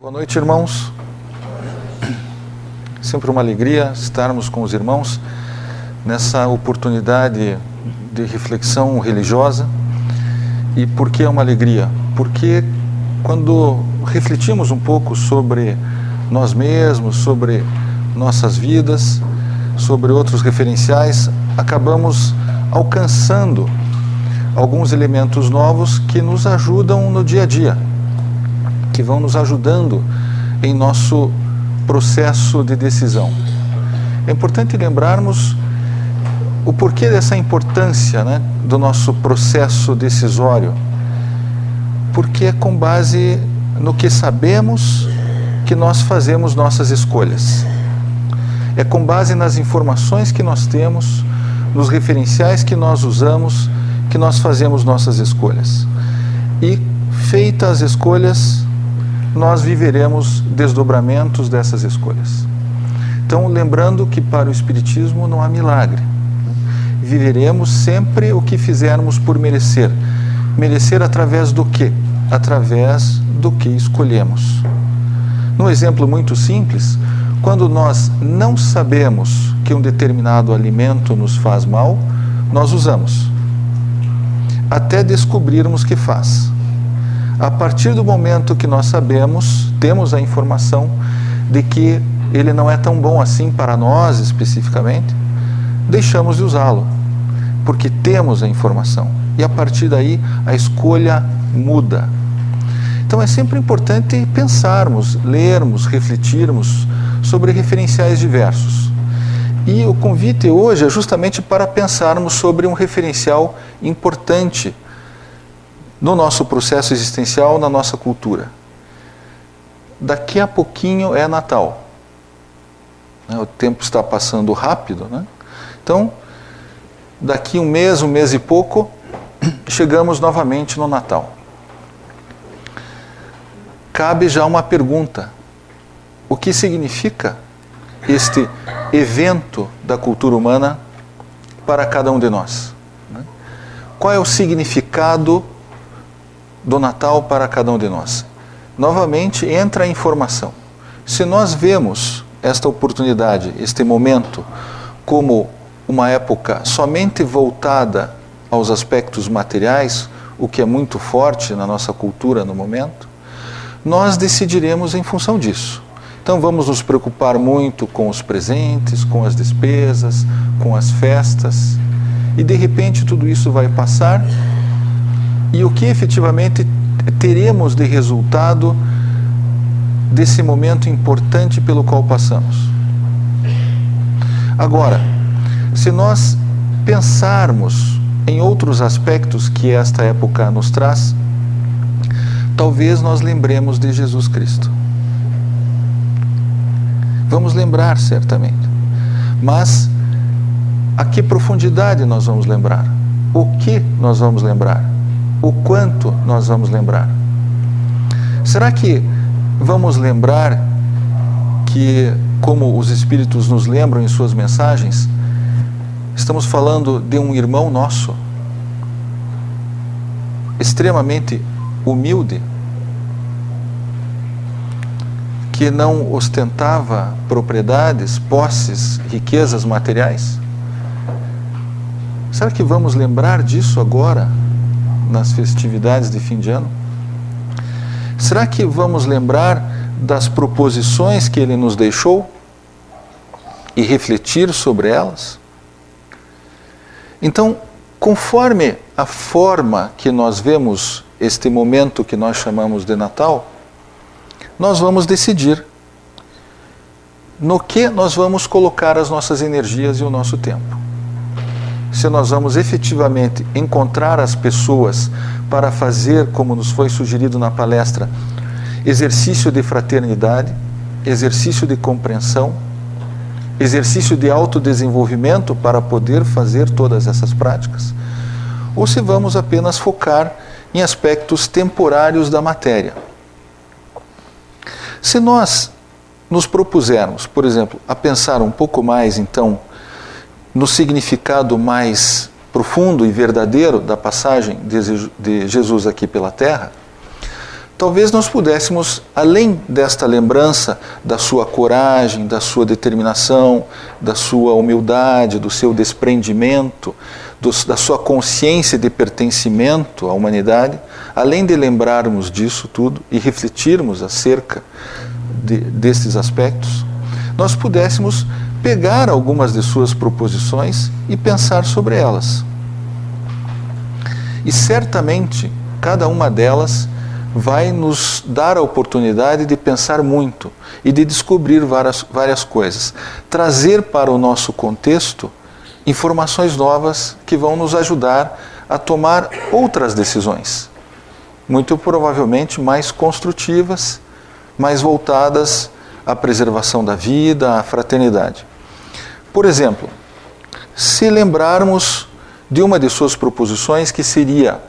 Boa noite, irmãos. Sempre uma alegria estarmos com os irmãos nessa oportunidade de reflexão religiosa. E por que é uma alegria? Porque quando refletimos um pouco sobre nós mesmos, sobre nossas vidas, sobre outros referenciais, acabamos alcançando alguns elementos novos que nos ajudam no dia a dia que vão nos ajudando em nosso processo de decisão. É importante lembrarmos o porquê dessa importância né, do nosso processo decisório. Porque é com base no que sabemos que nós fazemos nossas escolhas. É com base nas informações que nós temos, nos referenciais que nós usamos, que nós fazemos nossas escolhas. E feitas as escolhas, nós viveremos desdobramentos dessas escolhas. Então, lembrando que para o Espiritismo não há milagre. Viveremos sempre o que fizermos por merecer. Merecer através do quê? Através do que escolhemos. Num exemplo muito simples, quando nós não sabemos que um determinado alimento nos faz mal, nós usamos, até descobrirmos que faz. A partir do momento que nós sabemos, temos a informação de que ele não é tão bom assim para nós especificamente, deixamos de usá-lo, porque temos a informação. E a partir daí a escolha muda. Então é sempre importante pensarmos, lermos, refletirmos sobre referenciais diversos. E o convite hoje é justamente para pensarmos sobre um referencial importante no nosso processo existencial, na nossa cultura. Daqui a pouquinho é Natal. Né, o tempo está passando rápido, né? Então, daqui um mês, um mês e pouco, chegamos novamente no Natal. Cabe já uma pergunta: o que significa este evento da cultura humana para cada um de nós? Né? Qual é o significado do Natal para cada um de nós. Novamente entra a informação. Se nós vemos esta oportunidade, este momento, como uma época somente voltada aos aspectos materiais, o que é muito forte na nossa cultura no momento, nós decidiremos em função disso. Então vamos nos preocupar muito com os presentes, com as despesas, com as festas, e de repente tudo isso vai passar e o que efetivamente teremos de resultado desse momento importante pelo qual passamos. Agora, se nós pensarmos em outros aspectos que esta época nos traz, talvez nós lembremos de Jesus Cristo. Vamos lembrar certamente. Mas a que profundidade nós vamos lembrar? O que nós vamos lembrar? O quanto nós vamos lembrar. Será que vamos lembrar que, como os Espíritos nos lembram em suas mensagens, estamos falando de um irmão nosso, extremamente humilde, que não ostentava propriedades, posses, riquezas materiais? Será que vamos lembrar disso agora? Nas festividades de fim de ano? Será que vamos lembrar das proposições que ele nos deixou e refletir sobre elas? Então, conforme a forma que nós vemos este momento que nós chamamos de Natal, nós vamos decidir no que nós vamos colocar as nossas energias e o nosso tempo se nós vamos efetivamente encontrar as pessoas para fazer, como nos foi sugerido na palestra, exercício de fraternidade, exercício de compreensão, exercício de autodesenvolvimento para poder fazer todas essas práticas, ou se vamos apenas focar em aspectos temporários da matéria. Se nós nos propusermos, por exemplo, a pensar um pouco mais então no significado mais profundo e verdadeiro da passagem de Jesus aqui pela terra, talvez nós pudéssemos, além desta lembrança da sua coragem, da sua determinação, da sua humildade, do seu desprendimento, do, da sua consciência de pertencimento à humanidade, além de lembrarmos disso tudo e refletirmos acerca de, destes aspectos, nós pudéssemos pegar algumas de suas proposições e pensar sobre elas. E certamente cada uma delas vai nos dar a oportunidade de pensar muito e de descobrir várias, várias coisas. Trazer para o nosso contexto informações novas que vão nos ajudar a tomar outras decisões, muito provavelmente mais construtivas, mais voltadas à preservação da vida, à fraternidade. Por exemplo, se lembrarmos de uma de suas proposições que seria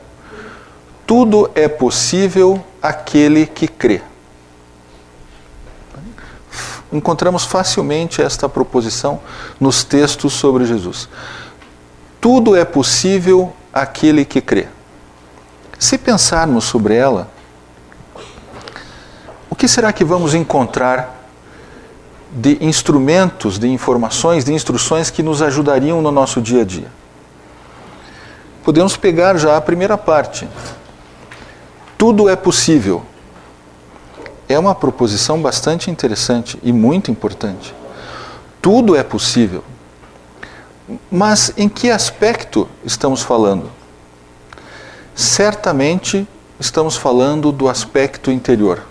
tudo é possível aquele que crê. Encontramos facilmente esta proposição nos textos sobre Jesus. Tudo é possível aquele que crê. Se pensarmos sobre ela, o que será que vamos encontrar de instrumentos, de informações, de instruções que nos ajudariam no nosso dia a dia? Podemos pegar já a primeira parte, tudo é possível. É uma proposição bastante interessante e muito importante. Tudo é possível. Mas em que aspecto estamos falando? Certamente estamos falando do aspecto interior.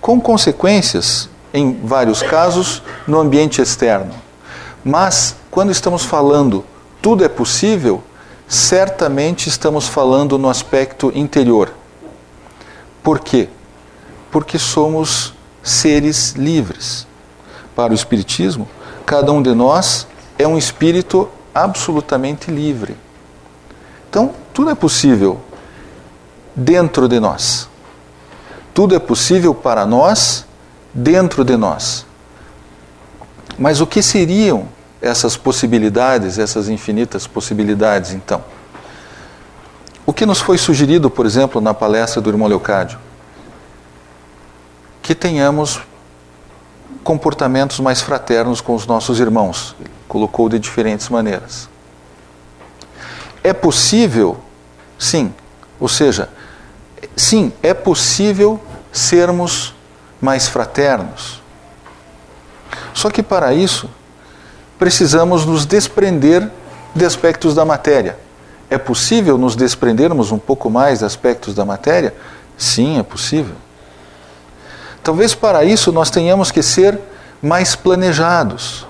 Com consequências, em vários casos, no ambiente externo. Mas quando estamos falando tudo é possível, certamente estamos falando no aspecto interior. Por quê? Porque somos seres livres. Para o Espiritismo, cada um de nós é um espírito absolutamente livre. Então, tudo é possível dentro de nós. Tudo é possível para nós dentro de nós. Mas o que seriam essas possibilidades, essas infinitas possibilidades, então. O que nos foi sugerido, por exemplo, na palestra do irmão Leocádio? Que tenhamos comportamentos mais fraternos com os nossos irmãos. Ele colocou de diferentes maneiras. É possível, sim, ou seja, sim, é possível sermos mais fraternos. Só que para isso precisamos nos desprender de aspectos da matéria. É possível nos desprendermos um pouco mais de aspectos da matéria? Sim, é possível. Talvez para isso nós tenhamos que ser mais planejados.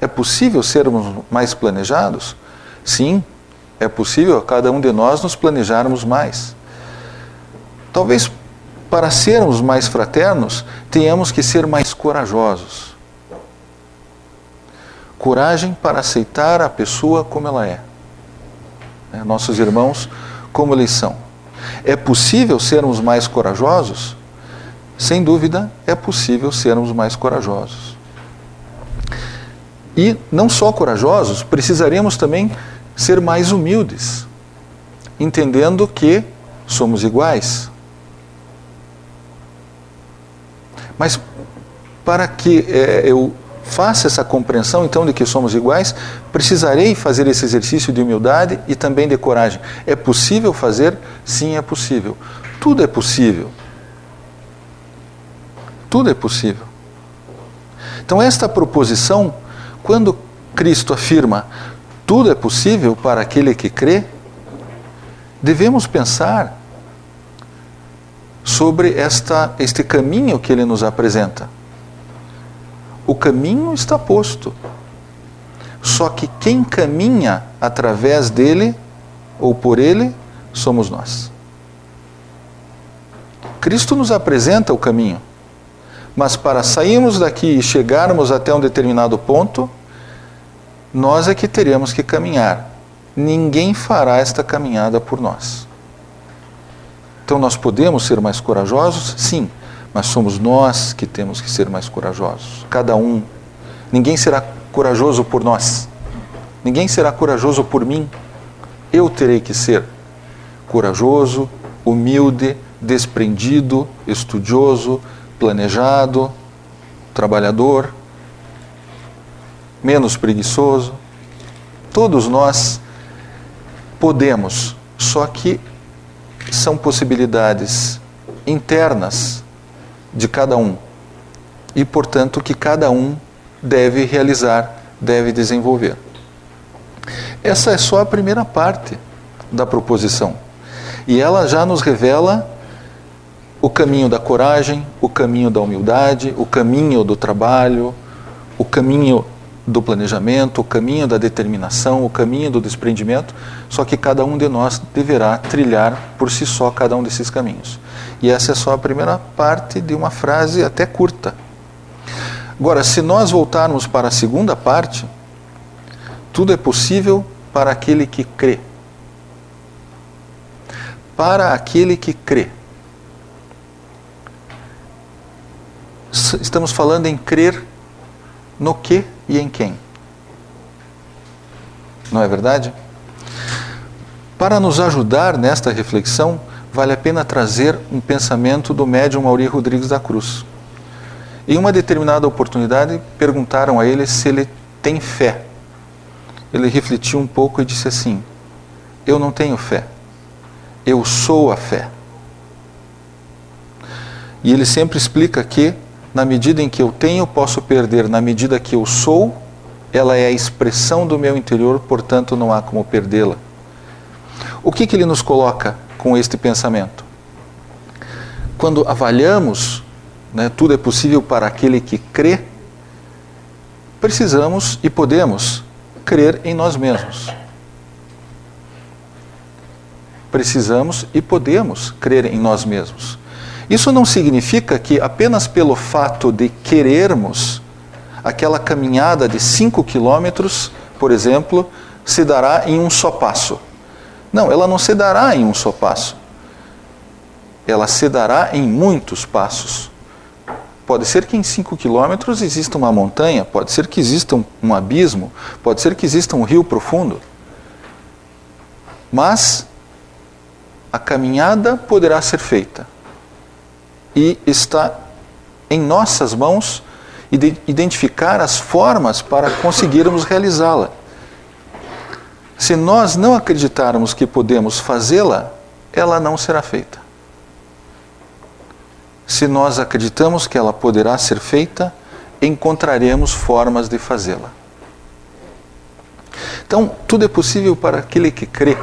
É possível sermos mais planejados? Sim, é possível a cada um de nós nos planejarmos mais. Talvez para sermos mais fraternos, tenhamos que ser mais corajosos coragem para aceitar a pessoa como ela é. é. Nossos irmãos, como eles são. É possível sermos mais corajosos? Sem dúvida, é possível sermos mais corajosos. E não só corajosos, precisaremos também ser mais humildes, entendendo que somos iguais. Mas para que é, eu faça essa compreensão então de que somos iguais, precisarei fazer esse exercício de humildade e também de coragem. É possível fazer? Sim, é possível. Tudo é possível. Tudo é possível. Então, esta proposição, quando Cristo afirma tudo é possível para aquele que crê, devemos pensar sobre esta, este caminho que ele nos apresenta. O caminho está posto. Só que quem caminha através dele ou por ele somos nós. Cristo nos apresenta o caminho, mas para sairmos daqui e chegarmos até um determinado ponto, nós é que teremos que caminhar. Ninguém fará esta caminhada por nós. Então nós podemos ser mais corajosos? Sim, mas somos nós que temos que ser mais corajosos. Cada um. Ninguém será corajoso por nós. Ninguém será corajoso por mim. Eu terei que ser corajoso, humilde, desprendido, estudioso, planejado, trabalhador, menos preguiçoso. Todos nós podemos, só que são possibilidades internas de cada um e, portanto, que cada um deve realizar, deve desenvolver. Essa é só a primeira parte da proposição. E ela já nos revela o caminho da coragem, o caminho da humildade, o caminho do trabalho, o caminho do planejamento, o caminho da determinação, o caminho do desprendimento, só que cada um de nós deverá trilhar por si só cada um desses caminhos. E essa é só a primeira parte de uma frase até curta. Agora, se nós voltarmos para a segunda parte, tudo é possível para aquele que crê. Para aquele que crê. Estamos falando em crer no que e em quem. Não é verdade? Para nos ajudar nesta reflexão, vale a pena trazer um pensamento do médium Mauri Rodrigues da Cruz. Em uma determinada oportunidade, perguntaram a ele se ele tem fé. Ele refletiu um pouco e disse assim: Eu não tenho fé, eu sou a fé. E ele sempre explica que na medida em que eu tenho, posso perder. Na medida que eu sou, ela é a expressão do meu interior, portanto não há como perdê-la. O que, que ele nos coloca com este pensamento? Quando avaliamos, né, tudo é possível para aquele que crê, precisamos e podemos crer em nós mesmos. Precisamos e podemos crer em nós mesmos. Isso não significa que apenas pelo fato de querermos, aquela caminhada de 5 quilômetros, por exemplo, se dará em um só passo. Não, ela não se dará em um só passo. Ela se dará em muitos passos. Pode ser que em 5 quilômetros exista uma montanha, pode ser que exista um, um abismo, pode ser que exista um rio profundo. Mas a caminhada poderá ser feita e está em nossas mãos identificar as formas para conseguirmos realizá-la. Se nós não acreditarmos que podemos fazê-la, ela não será feita. Se nós acreditamos que ela poderá ser feita, encontraremos formas de fazê-la. Então, tudo é possível para aquele que crê.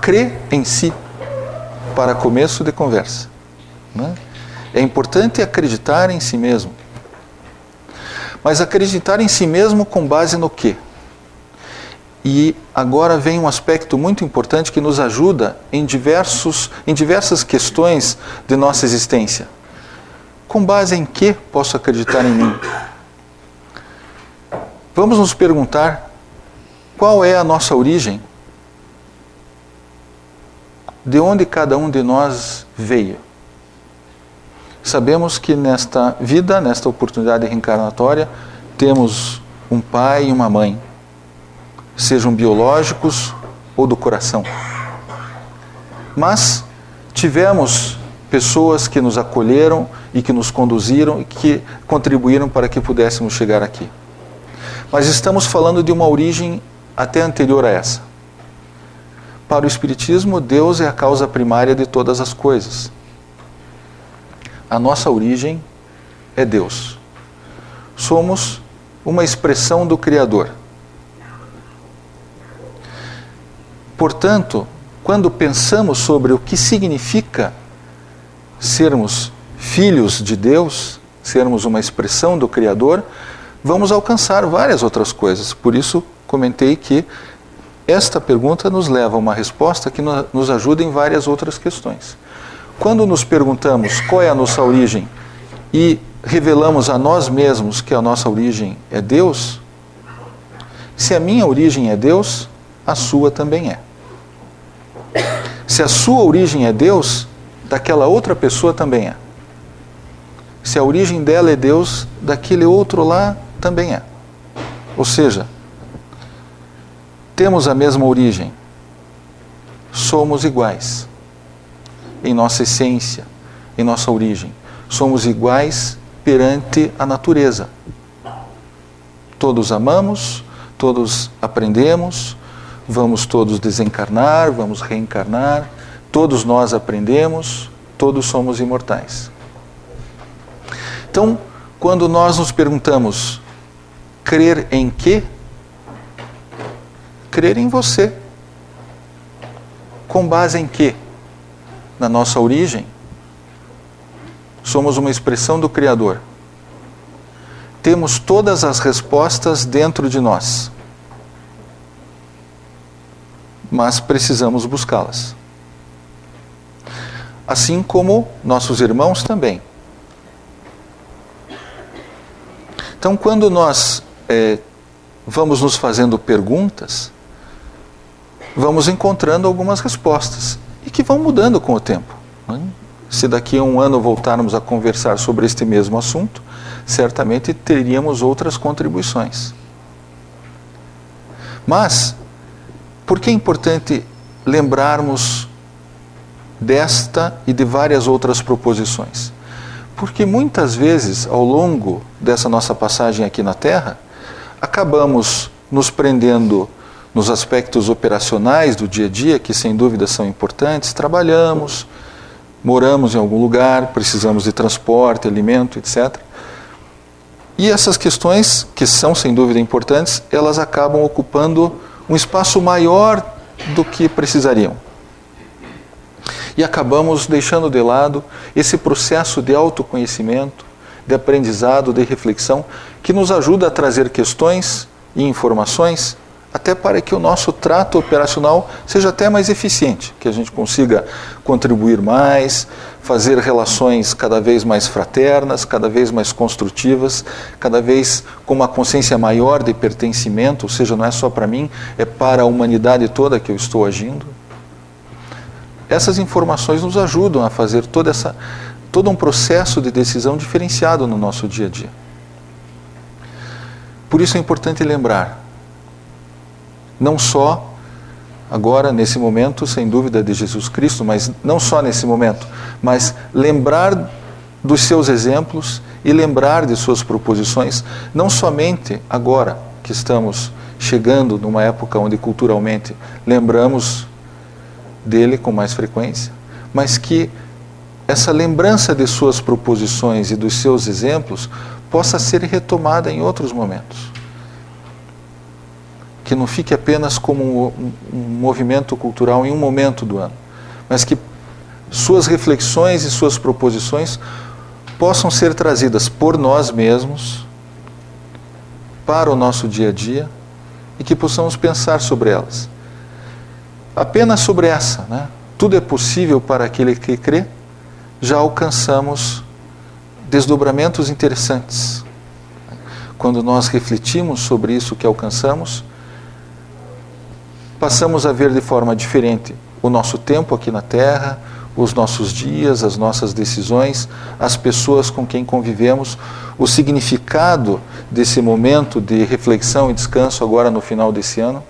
Crê em si, para começo de conversa. Né? É importante acreditar em si mesmo. Mas acreditar em si mesmo com base no quê? E agora vem um aspecto muito importante que nos ajuda em, diversos, em diversas questões de nossa existência. Com base em que posso acreditar em mim? Vamos nos perguntar qual é a nossa origem? De onde cada um de nós veio? Sabemos que nesta vida, nesta oportunidade reencarnatória, temos um pai e uma mãe, sejam biológicos ou do coração. Mas tivemos pessoas que nos acolheram e que nos conduziram e que contribuíram para que pudéssemos chegar aqui. Mas estamos falando de uma origem até anterior a essa. Para o Espiritismo, Deus é a causa primária de todas as coisas a nossa origem é Deus. Somos uma expressão do Criador. Portanto, quando pensamos sobre o que significa sermos filhos de Deus, sermos uma expressão do Criador, vamos alcançar várias outras coisas. Por isso, comentei que esta pergunta nos leva a uma resposta que nos ajuda em várias outras questões. Quando nos perguntamos qual é a nossa origem e revelamos a nós mesmos que a nossa origem é Deus, se a minha origem é Deus, a sua também é. Se a sua origem é Deus, daquela outra pessoa também é. Se a origem dela é Deus, daquele outro lá também é. Ou seja, temos a mesma origem, somos iguais. Em nossa essência, em nossa origem. Somos iguais perante a natureza. Todos amamos, todos aprendemos, vamos todos desencarnar, vamos reencarnar, todos nós aprendemos, todos somos imortais. Então, quando nós nos perguntamos crer em quê? Crer em você. Com base em quê? Na nossa origem. Somos uma expressão do Criador. Temos todas as respostas dentro de nós. Mas precisamos buscá-las. Assim como nossos irmãos também. Então, quando nós é, vamos nos fazendo perguntas, vamos encontrando algumas respostas e que vão mudando com o tempo. Né? Se daqui a um ano voltarmos a conversar sobre este mesmo assunto, certamente teríamos outras contribuições. Mas, por que é importante lembrarmos desta e de várias outras proposições? Porque muitas vezes, ao longo dessa nossa passagem aqui na Terra, acabamos nos prendendo nos aspectos operacionais do dia a dia, que sem dúvida são importantes, trabalhamos, moramos em algum lugar, precisamos de transporte, alimento, etc. E essas questões, que são sem dúvida importantes, elas acabam ocupando um espaço maior do que precisariam. E acabamos deixando de lado esse processo de autoconhecimento, de aprendizado, de reflexão, que nos ajuda a trazer questões e informações até para que o nosso trato operacional seja até mais eficiente, que a gente consiga contribuir mais, fazer relações cada vez mais fraternas, cada vez mais construtivas, cada vez com uma consciência maior de pertencimento, ou seja, não é só para mim, é para a humanidade toda que eu estou agindo. Essas informações nos ajudam a fazer toda essa todo um processo de decisão diferenciado no nosso dia a dia. Por isso é importante lembrar, não só agora nesse momento, sem dúvida, de Jesus Cristo, mas não só nesse momento, mas lembrar dos seus exemplos e lembrar de suas proposições, não somente agora que estamos chegando numa época onde culturalmente lembramos dele com mais frequência, mas que essa lembrança de suas proposições e dos seus exemplos possa ser retomada em outros momentos. Que não fique apenas como um, movimento cultural em um momento do ano, mas que suas reflexões e suas proposições possam ser trazidas por nós mesmos para o nosso dia a dia e que possamos pensar sobre elas. Apenas sobre essa, né? Tudo é possível para aquele que crê já alcançamos desdobramentos interessantes. Quando nós refletimos sobre isso que alcançamos, passamos a ver de forma diferente o nosso tempo aqui na Terra, os nossos dias, as nossas decisões, as pessoas com quem convivemos, o significado desse momento de reflexão e descanso agora no final desse ano.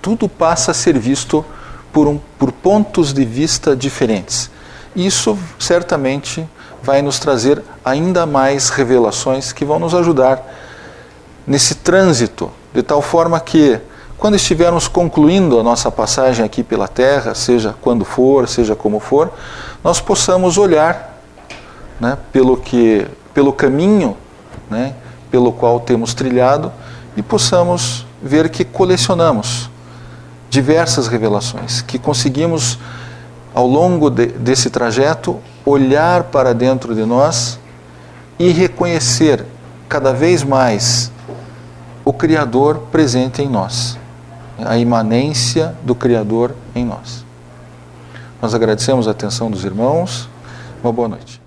Tudo passa a ser visto por, um, por pontos de vista diferentes. Isso certamente vai nos trazer ainda mais revelações que vão nos ajudar nesse trânsito, de tal forma que, quando estivermos concluindo a nossa passagem aqui pela Terra, seja quando for, seja como for, nós possamos olhar né, pelo, que, pelo caminho né, pelo qual temos trilhado e possamos ver que colecionamos diversas revelações, que conseguimos ao longo de, desse trajeto, olhar para dentro de nós e reconhecer cada vez mais o Criador presente em nós, a imanência do Criador em nós. Nós agradecemos a atenção dos irmãos. Uma boa noite.